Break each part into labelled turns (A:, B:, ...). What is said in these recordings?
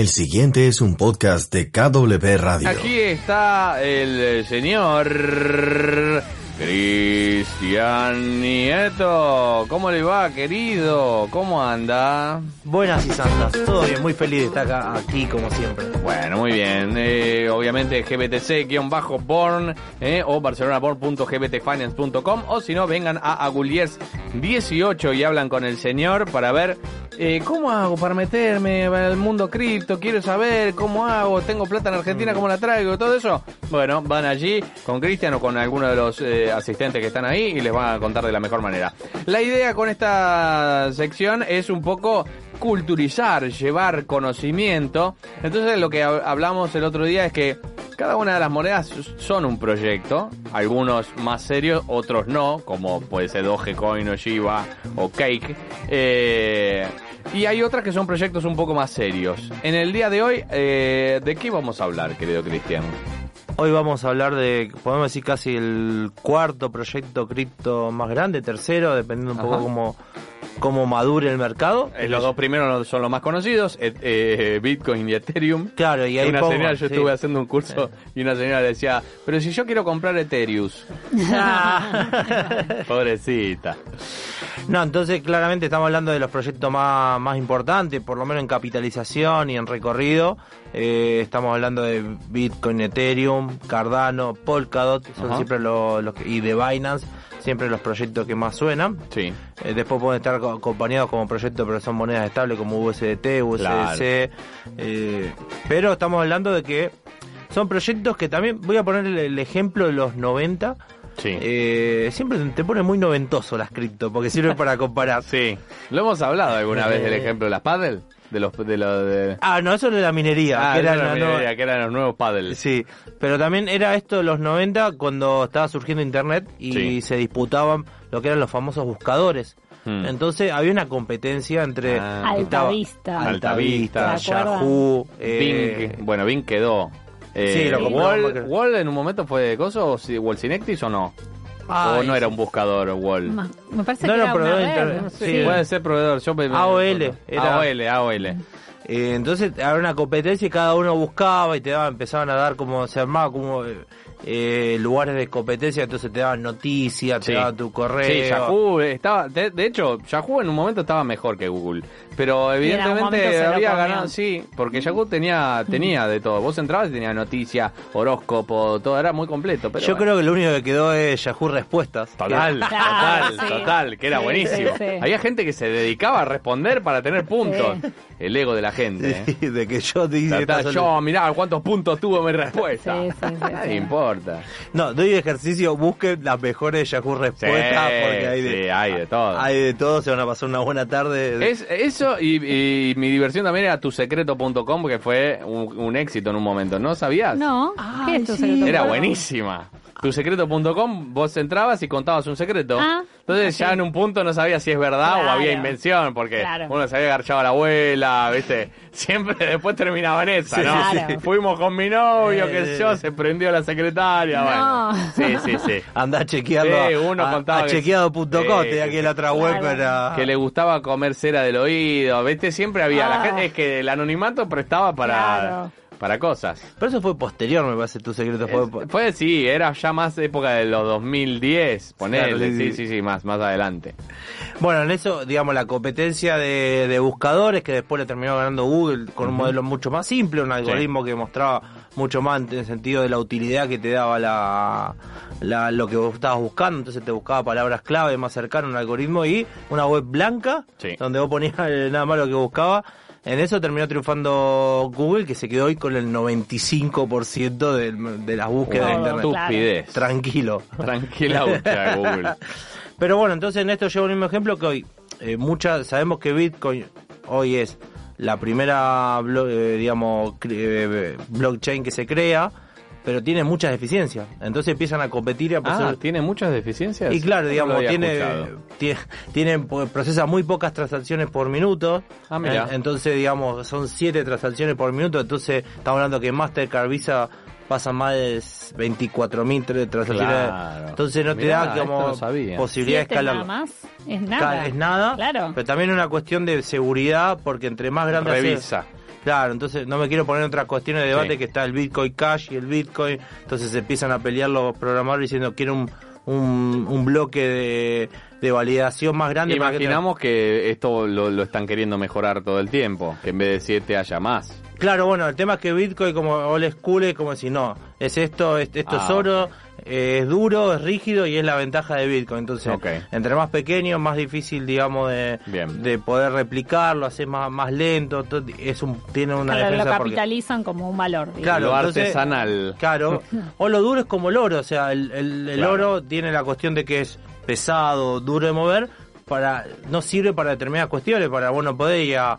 A: El siguiente es un podcast de KW Radio.
B: Aquí está el eh, señor Cristian Nieto. ¿Cómo le va, querido? ¿Cómo anda?
C: Buenas y santas, todo bien, muy feliz de estar acá, aquí como siempre.
B: Bueno, muy bien. Eh, obviamente GBTC-Born eh, o barcelonaborn.gbtfinance.com o si no, vengan a Aguliers 18 y hablan con el señor para ver eh, cómo hago para meterme al mundo cripto, quiero saber cómo hago, tengo plata en Argentina, cómo la traigo, todo eso. Bueno, van allí con Cristian o con alguno de los eh, asistentes que están ahí y les van a contar de la mejor manera. La idea con esta sección es un poco culturizar, llevar conocimiento. Entonces lo que hab- hablamos el otro día es que cada una de las monedas son un proyecto, algunos más serios, otros no, como puede ser Dogecoin o Shiba o Cake. Eh, y hay otras que son proyectos un poco más serios. En el día de hoy, eh, ¿de qué vamos a hablar, querido Cristian?
C: Hoy vamos a hablar de, podemos decir casi el cuarto proyecto cripto más grande, tercero, dependiendo un poco cómo, cómo madure el mercado.
B: Eh, los dos primeros son los más conocidos, eh, eh, Bitcoin y Ethereum.
C: Claro, y ahí
B: una
C: pongo,
B: señora, yo
C: sí.
B: estuve haciendo un curso y una señora decía, pero si yo quiero comprar Ethereum, pobrecita.
C: No, entonces claramente estamos hablando de los proyectos más, más importantes, por lo menos en capitalización y en recorrido. Estamos hablando de Bitcoin, Ethereum, Cardano, Polkadot, son siempre los, los que- y de Binance, siempre los proyectos que más suenan.
B: Sí.
C: Eh, después pueden estar co- acompañados como proyectos, pero son monedas estables como USDT, USDC. eh, pero estamos hablando de que son proyectos que también, voy a poner el, el ejemplo de los 90.
B: Sí.
C: Eh, siempre te pone muy noventoso las cripto, porque sirve para comparar.
B: Sí. Lo hemos hablado alguna vez del
C: Eh.
B: ejemplo de las paddle, de los de los de
C: Ah, no, eso es de la minería.
B: Ah,
C: que
B: era
C: era
B: la
C: la
B: minería,
C: nueva-
B: que eran los nuevos paddles.
C: Sí, pero también era esto de los 90 cuando estaba surgiendo internet y
B: Sí.
C: se disputaban lo que eran los famosos buscadores.
B: Hmm.
C: Entonces había una competencia entre
B: Ah.
D: Altavista.
C: Altavista. Yahoo, eh,
B: Bing, bueno, Bing quedó. Eh,
C: Sí, lo
B: Wall. Wall en un momento fue de coso o si Wall Synectis o no?
C: Ay,
B: o no era un buscador Wall.
D: Me parece
C: No
D: que
C: era
D: era
C: proveedor
D: una
C: de
D: red.
C: internet,
D: Sí.
C: sí.
B: Puede ser proveedor. Yo me- me-
C: AOL, era-
B: AOL, AOL.
C: Eh, entonces había una competencia y cada uno buscaba y te daban, empezaban a dar como, se armaba como eh, eh, lugares de competencia, entonces te daban noticias,
B: Sí.
C: te daban tu correo.
B: Sí, Yahoo estaba, de, de hecho, Yahoo en un momento estaba mejor que Google, pero evidentemente había ganado, sí, porque Yahoo tenía tenía de todo. Vos entrabas y tenía noticias, horóscopo, todo era muy completo. Pero
C: Yo
B: bueno.
C: creo que lo único que quedó es Yahoo Respuestas.
B: Total,
C: Que-
B: total,
D: sí.
B: total, que era
D: Sí,
B: buenísimo.
D: sí, sí.
B: Había gente que se dedicaba a responder para tener puntos.
D: Sí.
B: El ego de la gente. ¿eh?
C: Sí, de que yo dije
B: yo, mirá cuántos puntos tuvo mi respuesta.
D: Sí, sí, sí,
B: Nadie
D: sí.
B: Importa.
C: No, doy ejercicio, busquen las mejores Yahoo
B: Sí,
C: respuestas porque hay de,
B: sí, hay de todo.
C: hay de todo, se van a pasar una buena tarde.
B: Es eso y, y mi diversión también era tusecreto.com porque fue un, un éxito en un momento, ¿no sabías?
D: No, ¿qué es tu
C: sí.
D: secreto?
B: Era buenísima. Tusecreto.com, vos entrabas y contabas un secreto.
D: Ah,
B: Entonces ya en un punto no sabías si es verdad o
D: Claro.
B: había invención, porque
D: Claro.
B: uno se había agarchado a la abuela, ¿viste? Siempre después terminaba en esa,
C: Sí,
B: ¿no?
D: sí, sí.
B: Fuimos con mi novio, qué sé
C: Eh.
B: yo, se prendió la secretaria,
D: No.
B: bueno. Sí, sí, sí.
C: Anda chequeando
B: Sí,
C: a-
B: uno
C: a,
B: contaba
C: a
B: que-
C: chequeado.com,
B: Sí,
C: tenía aquí la otra web
D: Claro.
C: para...
B: que le gustaba comer cera del oído, ¿viste? Siempre había la
D: Ah.
B: gente, es que el anonimato prestaba para,
D: Claro.
B: Para cosas.
C: Pero eso fue posterior, me parece, tu secreto fue...
B: Es- Fue, sí, era ya más época de los 2010, ponerle,
C: Claro, sí,
B: sí,
C: sí.
B: más, más adelante.
C: Bueno, en eso, digamos, la competencia de, de buscadores que después le terminó ganando Google con un modelo mucho más simple, un algoritmo que mostraba mucho más en el sentido de la utilidad que te daba la, la- lo que vos estabas buscando, entonces te buscaba palabras clave más cercano un algoritmo y una web blanca
B: Sí.
C: donde vos ponías nada más lo que buscaba. En eso terminó triunfando Google, que se quedó hoy con el 95% de, de las búsquedas de. Internet.
B: Estupidez.
C: Tranquilo.
B: Tranquila búsqueda Google.
C: Pero bueno, entonces en esto llevo el mismo ejemplo que hoy. eh, muchas, sabemos que Bitcoin hoy es la primera, blo- eh, digamos, cre- eh, blockchain que se crea, pero tiene muchas deficiencias. Entonces empiezan a competir y a
B: Ah,
C: pasar-
B: ¿tiene muchas deficiencias?
C: y claro, digamos, tiene, tiene, tiene- po- procesa muy pocas transacciones por minuto.
B: Ah, mira.
C: En- Entonces, digamos, son siete transacciones por minuto. Entonces, estamos hablando que Mastercard, Visa pasan más de 24.000 tra- transacciones.
B: Claro.
C: Entonces, no te da como
B: no
C: posibilidad de
D: ¿Siete
C: escalarlo.
D: nada más? Es nada.
C: Es nada.
D: Claro.
C: Pero también una cuestión de seguridad, porque entre más grande
B: Revisa.
C: Claro, entonces no me quiero poner en otras cuestiones de debate
B: Sí.
C: que está el Bitcoin Cash y el Bitcoin, entonces se empiezan a pelear los programadores diciendo quiero un, un, un bloque de, de validación más grande. para que te-
B: Imaginamos que esto lo, lo están queriendo mejorar todo el tiempo, que en vez de 7 haya más.
C: Claro, bueno, el tema es que Bitcoin como old school es como decir, no, es esto, es- esto
B: Ah,
C: es oro, eh, es duro, es rígido y es la ventaja de Bitcoin. Entonces, entre más pequeño, más difícil, digamos, de,
B: Bien.
C: de poder replicarlo, hacer más, más lento, todo- es un, tiene una
D: Claro, lo
C: defensa porque...
D: capitalizan como un valor. digamos.
C: Claro,
B: lo
C: entonces-
B: artesanal.
C: Claro, o lo duro es como el oro, o sea, el, el- el
B: Claro.
C: oro tiene la cuestión de que es pesado, duro de mover, para no sirve para determinadas cuestiones, para vos no podés ir a,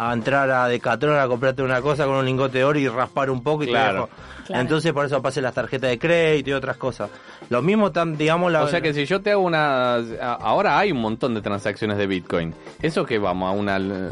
C: a entrar a Decathlon a comprarte una cosa con un lingote de oro y raspar un poco y te
B: Claro.
C: dejo.
D: Claro.
C: Entonces por eso aparecen las tarjetas de crédito y otras cosas. Lo mismo tan, digamos, la...
B: O sea que si yo te hago una... a- Ahora hay un montón de transacciones de Bitcoin. Eso que vamos a una l-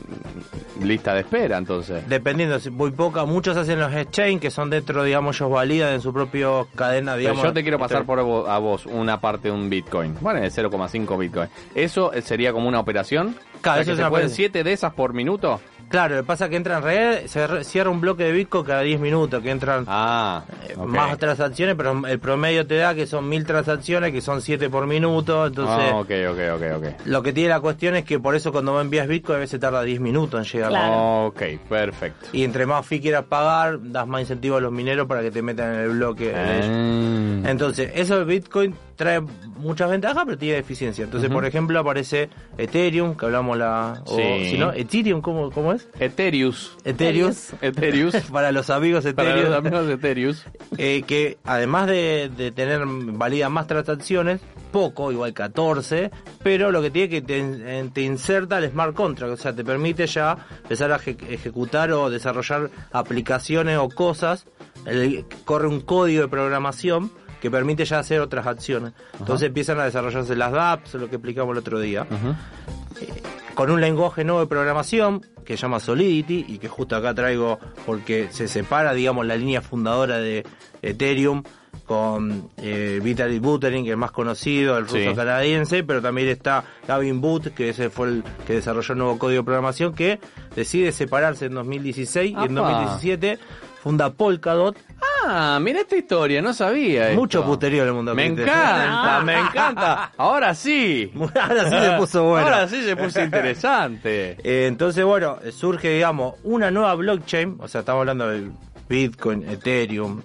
B: lista de espera entonces.
C: Dependiendo, si muy poca, muchos hacen los exchange que son dentro, digamos, ellos validan en su propio cadena,
B: Pero
C: digamos.
B: yo te quiero pasar
C: Esto-
B: por a vos una parte de un Bitcoin. Bueno, de 0,5 Bitcoin. ¿Eso eh, sería como una operación?
C: Claro,
B: O sea,
C: eso
B: que
C: es
B: se
C: una
B: pueden
C: operación.
B: 7 de esas por minuto?
C: Claro, lo que pasa es que entra en red, se cierra un bloque de Bitcoin cada 10 minutos, que entran
B: Ah,
C: eh, más transacciones, pero el promedio te da que son mil transacciones, que son 7 por minuto, entonces
B: Ah, ok, ok, ok, ok.
C: lo que tiene la cuestión es que por eso cuando vos envías Bitcoin a veces tarda 10 minutos en llegar.
D: Claro.
B: Ok, perfecto.
C: Y entre más fee quieras pagar, das más incentivo a los mineros para que te metan en el bloque.
B: Ah.
C: Entonces, eso de Bitcoin trae muchas ventajas, pero tiene deficiencia. Entonces, por ejemplo, aparece Ethereum, que hablamos la... O,
B: Sí.
C: si no, Ethereum, ¿cómo, cómo es?
B: Ethereus.
C: Ethereum.
B: Ethereus.
C: Para los amigos
B: Para
C: Ethereum.
B: los amigos Ethereus.
C: eh, que además de, de tener valida más transacciones, poco, igual 14, pero lo que tiene que te, en- te inserta el smart contract, o sea, te permite ya empezar a eje- ejecutar o desarrollar aplicaciones o cosas, el- corre un código de programación que permite ya hacer otras acciones. Entonces empiezan a desarrollarse las apps, lo que explicamos el otro día con un lenguaje nuevo de programación que se llama Solidity y que justo acá traigo porque se separa, digamos, la línea fundadora de Ethereum con eh, Vitalik Buterin, que es más conocido, el ruso
B: Sí.
C: canadiense, pero también está Gavin Boot, que ese fue el que desarrolló el nuevo código de programación, que decide separarse en 2016 y en
B: Apa.
C: 2017 funda Polkadot,
B: Ah, mira esta historia, no sabía. esto.
C: mucho puterío en el mundo.
B: Me encanta, me encanta. Ahora sí.
C: Ahora sí se puso bueno.
B: Ahora sí se puso interesante.
C: Eh, entonces, bueno, surge, digamos, una nueva blockchain, o sea, estamos hablando de Bitcoin, Ethereum,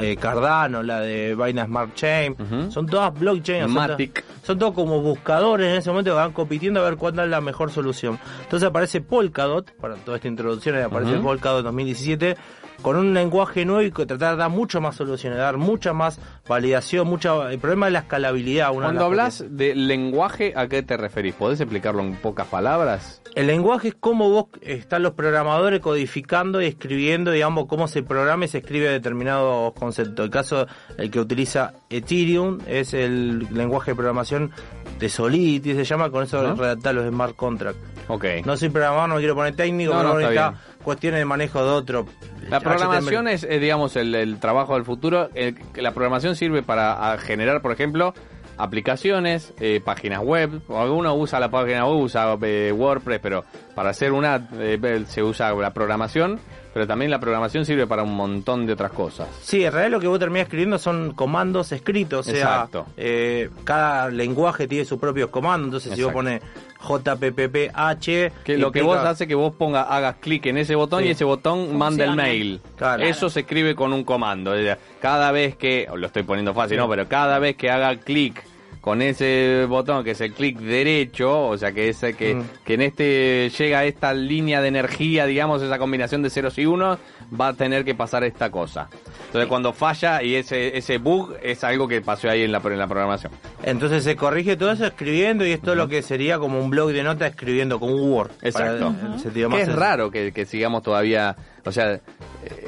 C: eh, Cardano, la de Binance Smart Chain, son todas blockchains, son, to-
B: Matic.
C: son todos como buscadores en ese momento que van compitiendo a ver cuál es la mejor solución. Entonces aparece Polkadot, para toda esta introducción aparece. Polkadot 2017, con un lenguaje nuevo y que tratar de dar mucho más soluciones, dar mucha más validación, mucha, el problema es la escalabilidad. una
B: Cuando
C: las
B: hablas de lenguaje, ¿a qué te referís? ¿Podés explicarlo en pocas palabras?
C: El lenguaje es cómo vos están los programadores codificando y escribiendo, digamos, cómo se programa y se escribe determinados conceptos. El caso, el que utiliza Ethereum es el lenguaje de programación de Solidity, se llama, con eso
B: Ajá.
C: redactar los smart contracts.
B: Ok.
C: No soy programador, no me quiero poner técnico,
B: No,
C: pero
B: no, está.
C: Cuestiones de manejo de otro.
B: La programación
C: HTML.
B: es, eh, digamos, el, el trabajo del futuro. El- la programación sirve para generar, por ejemplo, aplicaciones, eh, páginas web. O Alguno usa la página web, usa eh, WordPress, pero para hacer una eh, se usa la programación. Pero también la programación sirve para un montón de otras cosas.
C: Sí, en realidad lo que vos terminás escribiendo son comandos escritos, o sea,
B: Exacto.
C: eh, cada lenguaje tiene sus propios comandos, entonces si vos pones JPPH...
B: Que lo que
C: implica-
B: vos hace que vos ponga, hagas clic en ese botón
C: Sí.
B: y ese botón manda el
D: Funciona.
B: mail.
C: Claro.
B: Eso se escribe con un comando. Cada vez que, lo estoy poniendo fácil,
C: Sí.
B: no, pero cada vez que haga clic con ese botón que es el clic derecho, o sea que ese que,
C: Mm.
B: que en este llega a esta línea de energía, digamos, esa combinación de ceros y unos, va a tener que pasar esta cosa. Entonces cuando falla y ese, ese bug es algo que pasó ahí en la, en la programación.
C: Entonces se corrige todo eso escribiendo y esto es lo que sería como un blog de notas escribiendo con Word.
B: Exacto.
C: Para el sentido
B: Que
C: más
B: es raro que, que sigamos todavía, o sea, eh,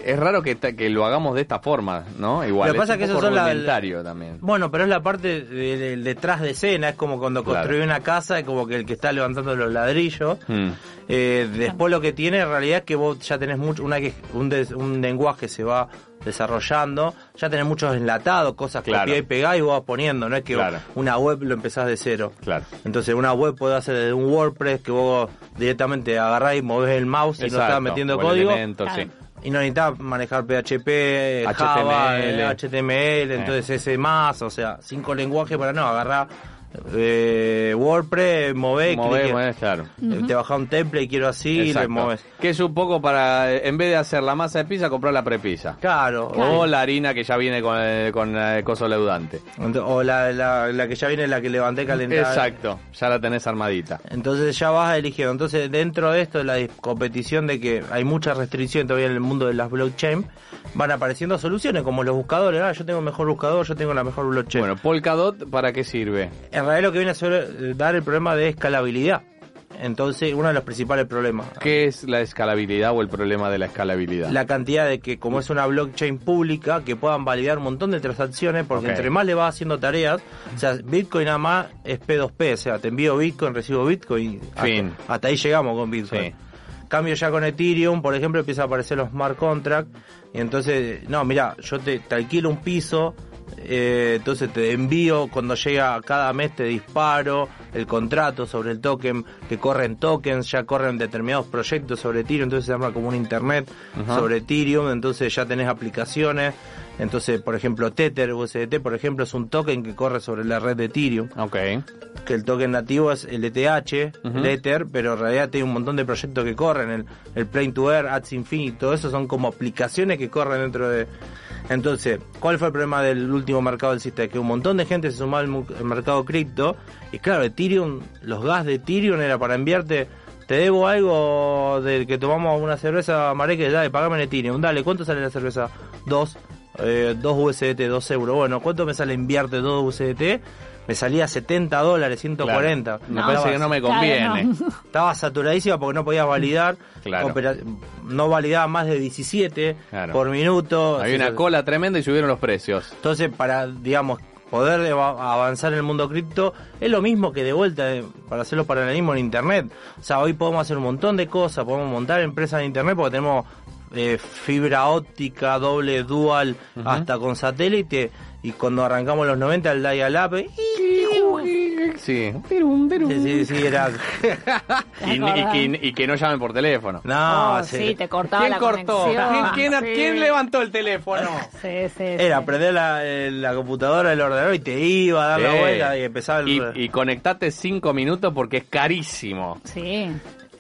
B: es raro que, que lo hagamos de esta forma, ¿no? Igual.
C: Lo que pasa
B: es
C: que
B: poco
C: son la-
B: rudimentario también.
C: Bueno, pero es la parte de- de- detrás de escena, es como cuando
B: Claro.
C: construye una casa, es como que el que está levantando los ladrillos.
B: Mm.
C: Eh, después lo que tiene en realidad es que vos ya tenés mucho, una que un, des- un lenguaje se va desarrollando, ya tenés muchos enlatados, cosas
B: Claro.
C: copiar y pegar y vos vas poniendo, no es que
B: Claro.
C: una web lo empezás de cero.
B: Claro.
C: Entonces una web puede hacer desde un WordPress que vos directamente agarrás y movés el mouse y no estás metiendo
B: o
C: código.
B: elemento, sí.
C: Y no necesitas manejar PHP,
B: HTML.
C: eh, HTML, entonces ese más, o sea, cinco lenguajes para no, agarrar eh, WordPress, mover,
B: Mover,
C: clic-
B: mover, claro.
C: eh, te bajas un template y quiero así y le
B: Exacto.
C: mueves.
B: Que es un poco para, eh, en vez de hacer la masa de pizza, comprar la prepizza.
C: Claro,
B: O la harina que ya viene con el, con el coso leudante.
C: O la, la, la que ya viene, la que levanté calentada.
B: Exacto, ya la tenés armadita.
C: Entonces ya vas eligiendo. Entonces dentro de esto, de la competición de que hay mucha restricción todavía en el mundo de las blockchain, van apareciendo soluciones como los buscadores. Ah, yo tengo el mejor buscador, yo tengo la mejor blockchain.
B: Bueno, Polkadot, ¿para qué sirve?
C: en realidad lo que viene a ser, eh, dar el problema de escalabilidad. Entonces, uno de los principales problemas.
B: ¿Qué es la escalabilidad o el problema de la escalabilidad?
C: La cantidad de que, como es una blockchain pública, que puedan validar un montón de transacciones, porque entre más le vas haciendo tareas, o sea, Bitcoin nada más es P2P, o sea, te envío Bitcoin, recibo Bitcoin, hasta,
B: Fin.
C: hasta ahí llegamos con Bitcoin.
B: Sí.
C: Cambio ya con Ethereum, por ejemplo, empieza a aparecer los smart contracts, y entonces, no, mira, yo te, te alquilo un piso, eh, entonces te envío, cuando llega cada mes te disparo el contrato sobre el token, que corren tokens, ya corren determinados proyectos sobre Ethereum, entonces se llama como un internet sobre Ethereum, entonces ya tenés aplicaciones, entonces, por ejemplo, Tether, USDT, por ejemplo, es un token que corre sobre la red de Ethereum.
B: Ok.
C: que el token nativo es el ETH, el Ether, pero en realidad tiene un montón de proyectos que corren, el, el Plane to Air, Ads Infinity, todo eso son como aplicaciones que corren dentro de... Entonces, ¿cuál fue el problema del último mercado del sistema? Que un montón de gente se sumó al mercado cripto, y claro, Ethereum, los gas de Ethereum era para enviarte, te debo algo del que tomamos una cerveza, Mareque, dale, pagame en Ethereum, dale, ¿cuánto sale la cerveza? Dos, eh, dos USDT, dos euros, bueno, ¿cuánto me sale enviarte dos USDT? Me salía 70 dólares, 140.
B: Me
D: No.
B: parece que no me
D: Claro,
B: conviene.
D: no.
C: Estaba saturadísima porque no podías validar.
B: Claro.
C: No validaba más de 17
B: Claro.
C: por minuto.
B: Había una cola tremenda y subieron los precios.
C: Entonces, para, digamos, poder avanzar en el mundo cripto, es lo mismo que de vuelta eh, para hacer los paralelismos en Internet. O sea, hoy podemos hacer un montón de cosas, podemos montar empresas en Internet porque tenemos eh, fibra óptica, doble, dual, hasta con satélite. Y cuando arrancamos los 90, el dial-up, eh,
B: Sí.
C: sí, sí, sí, era...
B: Y, y que, y que no llamen por teléfono.
C: No,
D: Oh,
C: sí.
D: sí, te cortaba
B: ¿Quién
D: la
B: cortó?
D: conexión.
B: ¿Quién, quién,
D: Sí.
B: quién levantó el teléfono?
D: Sí, sí,
C: Era
D: sí.
C: prender la, la computadora, el ordenador y te iba a dar la vuelta y empezaba el...
B: Y, y conectate cinco minutos porque es carísimo.
D: Sí.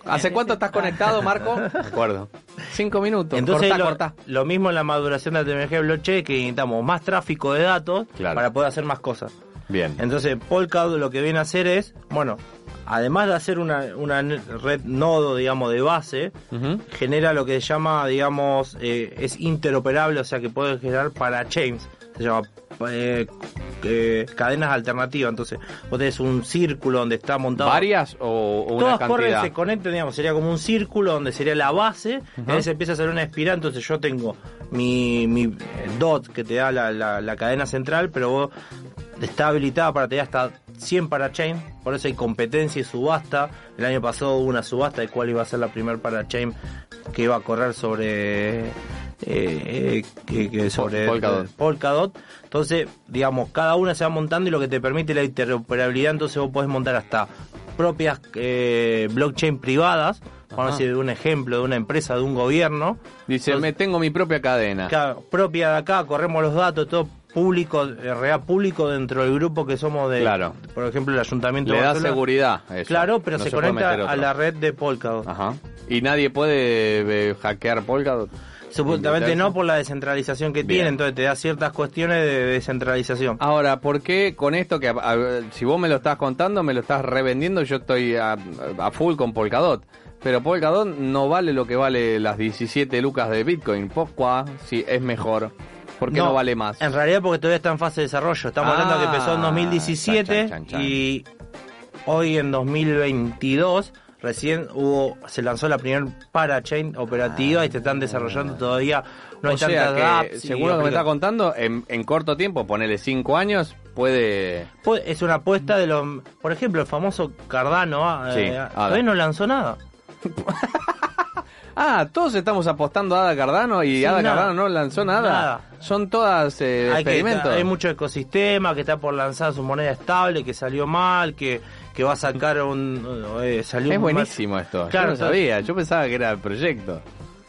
B: ¿Hace cuánto estás conectado, Marco? De acuerdo. Cinco minutos.
C: Entonces
B: cortá,
C: lo,
B: cortá.
C: lo mismo en la maduración de la tecnología de blockchain que necesitamos más tráfico de datos
B: Claro.
C: para poder hacer más cosas.
B: Bien.
C: Entonces Polkadot lo que viene a hacer es, bueno, además de hacer una, red nodo, digamos, de base, genera lo que se llama, digamos, eh, es interoperable, o sea que puede generar parachains, se llama eh, eh, cadenas alternativas. Entonces, vos tenés un círculo donde está montado.
B: ¿Varias o, o una
C: Todas corren,
B: cantidad?
C: se conectan, digamos, sería como un círculo donde sería la base, y ahí se empieza a hacer una espiral, entonces yo tengo mi, mi dot que te da la, la, la cadena central, pero vos está habilitada para tener hasta 100 parachain, por eso hay competencia y subasta. El año pasado hubo una subasta de cuál iba a ser la primer parachain que iba a correr sobre eh, eh, que, sobre
B: Polkadot.
C: Polkadot. Entonces, digamos, cada una se va montando y lo que te permite la interoperabilidad, entonces vos podés montar hasta propias eh, blockchain privadas, vamos a decir, de un ejemplo, de una empresa, de un gobierno.
B: Dice,
C: Entonces,
B: me tengo mi propia cadena.
C: Claro, propia de acá, corremos los datos, todo público, en realidad público dentro del grupo que somos de,
B: Claro.
C: por ejemplo, el Ayuntamiento
B: Le
C: de
B: da seguridad. Eso.
C: Claro, pero
B: No
C: se,
B: puede
C: conecta a la red de Polkadot.
B: Ajá. ¿Y nadie puede eh, hackear Polkadot?
C: Supuestamente no por la descentralización que
B: Bien.
C: tiene, entonces te da ciertas cuestiones de descentralización.
B: Ahora, ¿por qué con esto que a- a- si vos me lo estás contando, me lo estás revendiendo, yo estoy a, a full con Polkadot? Pero Polkadot no vale lo que vale las 17 lucas de Bitcoin. ¿Por Si es mejor. ¿Por qué no, vale más?
C: En realidad porque todavía está en fase de desarrollo. Estamos
B: Ah,
C: hablando que empezó en 2017
B: chan, chan, chan.
C: y hoy en 2022 recién hubo se lanzó la primera parachain operativa y se están desarrollando todavía. No hay tantas
B: que,
C: apps
B: según lo que me está contando, en, en corto tiempo, ponele 5 años, puede...
C: Pues, Es una apuesta de los... Por ejemplo, el famoso Cardano ah,
B: Sí,
C: eh, todavía no lanzó nada.
B: Ah, todos estamos apostando a Ada Cardano y
C: Sí,
B: Ada
C: nada.
B: Cardano no lanzó nada.
C: Nada.
B: Son todas eh,
C: hay, que-
B: experimentos.
C: hay mucho ecosistema que está por lanzar su moneda estable, que salió mal, que, que va a sacar un... eh, salió
B: es
C: un-
B: buenísimo esto.
C: Claro,
B: Yo no sabía. Yo pensaba que era el proyecto.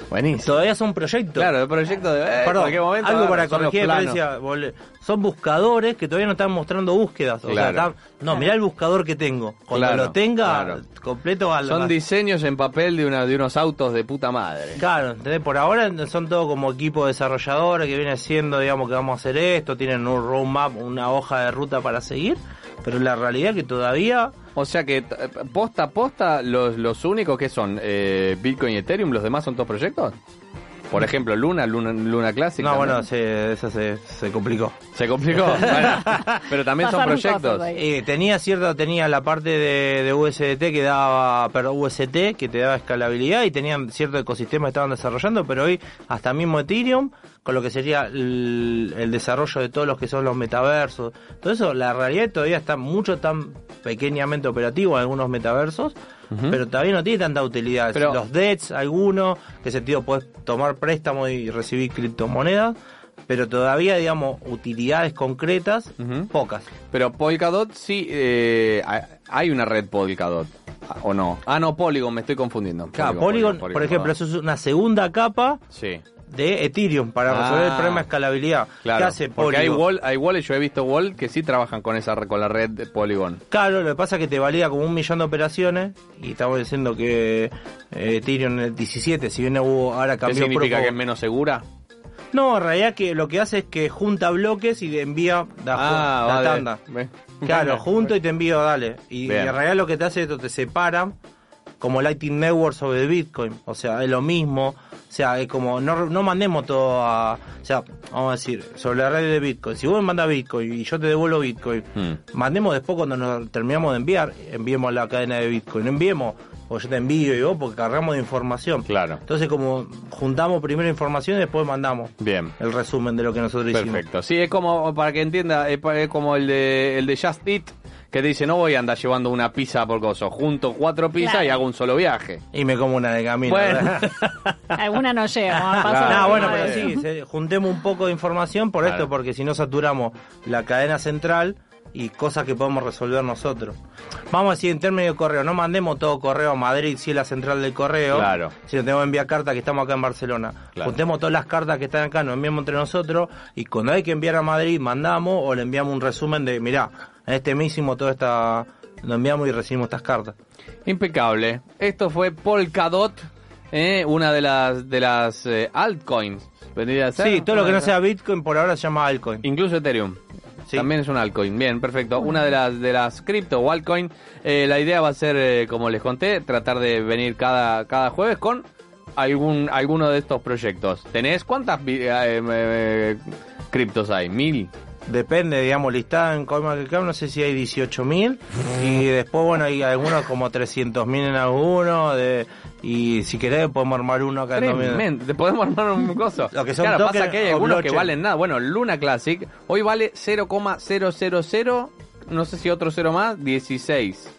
B: Buenísimo.
C: Todavía son proyectos.
B: Claro, el proyecto de. eh,
C: Perdón,
B: momento.
C: algo para corregir son buscadores que todavía no están mostrando búsquedas. O sea, están- no, mirá el buscador que tengo. Cuando
B: Claro,
C: lo tenga
B: claro.
C: completo al
B: Son diseños en papel de, una, de unos autos de puta madre.
C: Claro, ¿entendés? Por ahora son todo como equipo desarrolladores que viene siendo, digamos, que vamos a hacer esto, tienen un roadmap, una hoja de ruta para seguir, pero la realidad es que todavía
B: O sea que posta a posta, los, los únicos que son eh, Bitcoin y Ethereum, los demás son todos proyectos. Por ejemplo, Luna, Luna, Luna Classic.
C: No,
B: también.
C: bueno, se, eso se, se complicó.
B: Se complicó. Bueno, pero también son proyectos.
C: Eh, tenía cierta, tenía la parte de, de USDT que daba, perdón, UST que te daba escalabilidad y tenían cierto ecosistema que estaban desarrollando, pero hoy hasta mismo Ethereum, con lo que sería el, el desarrollo de todos los que son los metaversos, todo eso, la realidad todavía está mucho tan pequeñamente operativo en algunos metaversos, pero todavía no tiene tanta utilidad.
B: Pero-
C: los DEX, algunos, que sentido puedes tomar préstamos y recibir criptomonedas, pero todavía, digamos, utilidades concretas, pocas.
B: Pero Polkadot sí, eh, hay- hay una red Polkadot. ¿O no? Ah, no, Polygon, me estoy confundiendo.
C: Claro, Polygon, por ejemplo, eso es una segunda capa
B: Sí,
C: de Ethereum para
B: Ah.
C: resolver el problema de escalabilidad.
B: claro.
C: ¿Qué hace
B: porque hay wall, hay wallets, yo he visto wall que sí trabajan con esa con la red de Polygon.
C: Claro, lo que pasa es que te valida como un millón de operaciones y estamos diciendo que eh, Ethereum en el 17, si bien hubo ahora
B: ¿Qué
C: cambió
B: significa
C: proof
B: que es menos segura?
C: No, en realidad que lo que hace es que junta bloques y te envía la, la
B: vale.
C: tanda.
B: Ve.
C: Claro, junto y te envío, dale. Y, en realidad lo que te hace esto te separa como Lightning Network sobre Bitcoin. O sea, es lo mismo. O sea, es como, no, no mandemos todo a... O sea, vamos a decir, sobre la red de Bitcoin. Si vos me mandas Bitcoin y yo te devuelvo Bitcoin,
B: Hmm.
C: mandemos después cuando nos terminamos de enviar, enviemos la cadena de Bitcoin. No enviemos, o yo te envío y vos, porque cargamos de información.
B: Claro.
C: Entonces, como juntamos primero información y después mandamos
B: Bien.
C: el resumen de lo que nosotros hicimos.
B: Perfecto. Sí, es como, para que entienda, es como el de, el de Just Eat, que te dice, no voy a andar llevando una pizza por coso, junto cuatro pizzas
D: Claro.
B: y hago un solo viaje.
C: Y me como una de camino.
B: Bueno.
D: Alguna no pasó
B: Claro.
D: la
C: Ah, bueno, pero sí, juntemos un poco de información por
B: Claro.
C: esto, porque si no saturamos la cadena central y cosas que podemos resolver nosotros. Vamos a decir en términos de correo, no mandemos todo correo a Madrid si es la central del correo,
B: Claro.
C: si no tenemos que enviar cartas que estamos acá en Barcelona.
B: Claro.
C: Juntemos todas las cartas que están acá, nos enviamos entre nosotros y cuando hay que enviar a Madrid mandamos o le enviamos un resumen de, mirá, en este mes hicimos toda esta, lo enviamos y recibimos estas cartas.
B: Impecable. Esto fue Polkadot, eh, una de las de las eh, altcoins. vendría a ser.
C: Sí, todo lo que no sea Bitcoin por ahora se llama altcoin.
B: Incluso Ethereum. También es un altcoin. Bien, perfecto. Una de las de las cripto o altcoin. eh, la idea va a ser, eh, como les conté, tratar de venir cada, cada jueves con algún alguno de estos proyectos. ¿Tenés cuántas vi- eh, eh, criptos hay? ¿Mil?
C: Depende, digamos, listada en CoinMarketCap, no sé si hay 18.000 y después, bueno, hay algunos como 300.000 en alguno de, y si querés podemos armar uno acá también.
B: Podemos armar un coso.
C: Lo que son
B: claro, pasa que hay algunos que valen nada. Bueno, Luna Classic hoy vale 0,000, no sé si otro cero más, 16.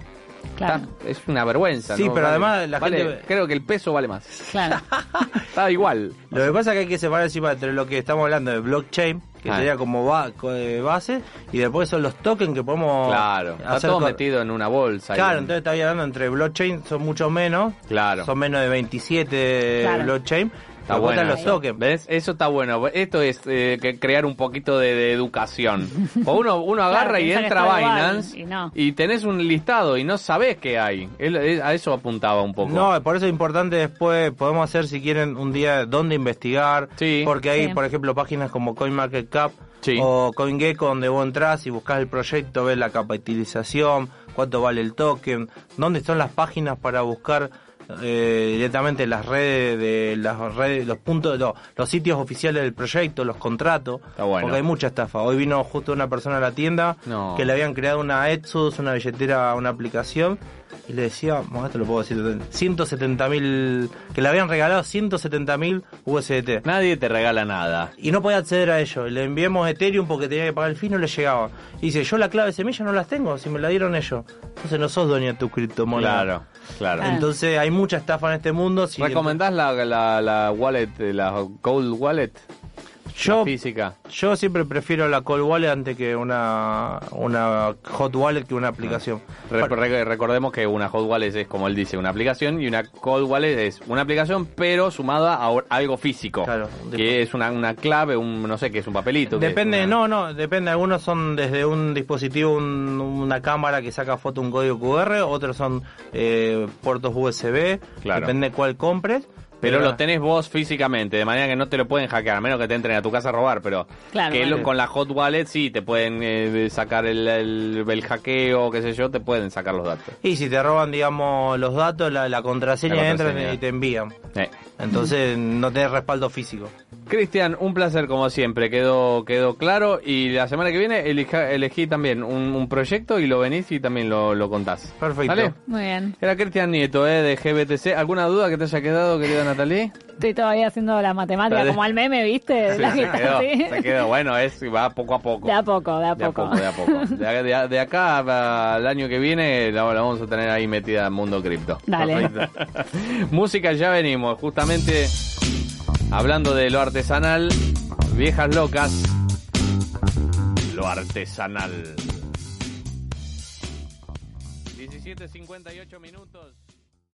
D: Claro,
B: Está- es una vergüenza.
C: Sí,
B: ¿no?
C: pero
B: Vale-
C: además la
B: vale-
C: gente-
B: Creo que el peso vale más.
D: claro.
B: Está igual.
C: Lo que pasa es que hay que separar encima entre lo que estamos hablando de blockchain, que
B: Ah.
C: sería como ba- co- eh, base, y después son los tokens que podemos
B: Claro. Está
C: hacer
B: todo
C: con-
B: metido en una bolsa.
C: Claro, entonces está hablando entre blockchain, son mucho menos,
B: Claro.
C: son menos de 27
D: Claro.
C: blockchain,
B: Está bueno.
C: los tokens.
B: ¿Ves? Eso está bueno. Esto es eh, que crear un poquito de, de educación. O uno, uno agarra
D: Claro,
B: y entra a Binance
D: y no.
B: y tenés un listado y no sabés qué hay. Él- él- a eso apuntaba un poco.
C: No, por eso es importante después, podemos hacer si quieren un día dónde investigar,
B: Sí.
C: porque hay,
D: Sí.
C: por ejemplo, páginas como CoinMarketCap
B: Sí.
C: o CoinGecko donde vos entras y buscas el proyecto, ves la capitalización, cuánto vale el token, dónde están las páginas para buscar eh, directamente las redes de las redes, los puntos, los, los sitios oficiales del proyecto, los contratos,
B: bueno.
C: porque hay mucha estafa. Hoy vino justo una persona a la tienda
B: No.
C: que le habían creado una Exodus, una billetera, una aplicación y le decía, bueno, esto lo puedo decir, 170 mil, que le habían regalado 170 mil USDT.
B: Nadie te regala nada.
C: Y no podía acceder a ello. Le enviamos Ethereum porque tenía que pagar el fin, no le llegaba. Y dice, yo la clave de semilla no las tengo, si me la dieron ellos. Entonces no sos dueño de tu criptomoneda.
B: Claro, claro.
D: Ah.
C: Entonces hay mucha estafa en este mundo. Si
B: ¿Recomendás la, la, la wallet, la Gold Wallet?
C: Yo,
B: La física.
C: yo siempre prefiero la Cold Wallet antes que una, una Hot Wallet que una aplicación.
B: Re- re- recordemos que una Hot Wallet es, como él dice, una aplicación y una Cold Wallet es una aplicación, pero sumada a algo físico.
C: Claro.
B: que es una, una clave, un no sé qué es un papelito.
C: Depende,
B: una-
C: no, no, depende. Algunos son desde un dispositivo, un- una cámara que saca foto, un código QR, otros son eh, puertos USB,
B: Claro.
C: depende cuál compres.
B: Pero lo tenés vos físicamente, de manera que no te lo pueden hackear, a menos que te entren a tu casa a robar, pero
D: Claro,
B: que
D: bueno.
B: lo- con la hot wallet sí te pueden eh, sacar el, el, el hackeo, qué sé yo, te pueden sacar los datos.
C: Y si te roban, digamos, los datos, la, la contraseña,
B: La contraseña.
C: y te envían.
B: Eh.
C: Entonces no tenés respaldo físico.
B: Cristian, un placer como siempre, quedó quedó claro y la semana que viene elija- elegí también un, un proyecto y lo venís y también lo, lo contás.
C: Perfecto.
B: ¿Vale?
D: Muy bien.
B: Era Cristian Nieto, eh, de GBTC. ¿Alguna duda que te haya quedado, querida Natalie?
D: Estoy todavía haciendo la matemática, como al meme, ¿viste? La
B: se
D: que-
B: quedó,
D: sí.
B: se quedó. Bueno, es va poco a poco.
D: De a poco, de a
B: De a
D: poco.
B: poco, de a poco. De, a- de a- de acá al año que viene la, la vamos a tener ahí metida en mundo cripto.
D: Dale.
B: Música, ya venimos. Justamente hablando de lo artesanal, viejas locas, lo artesanal. 17.58 minutos.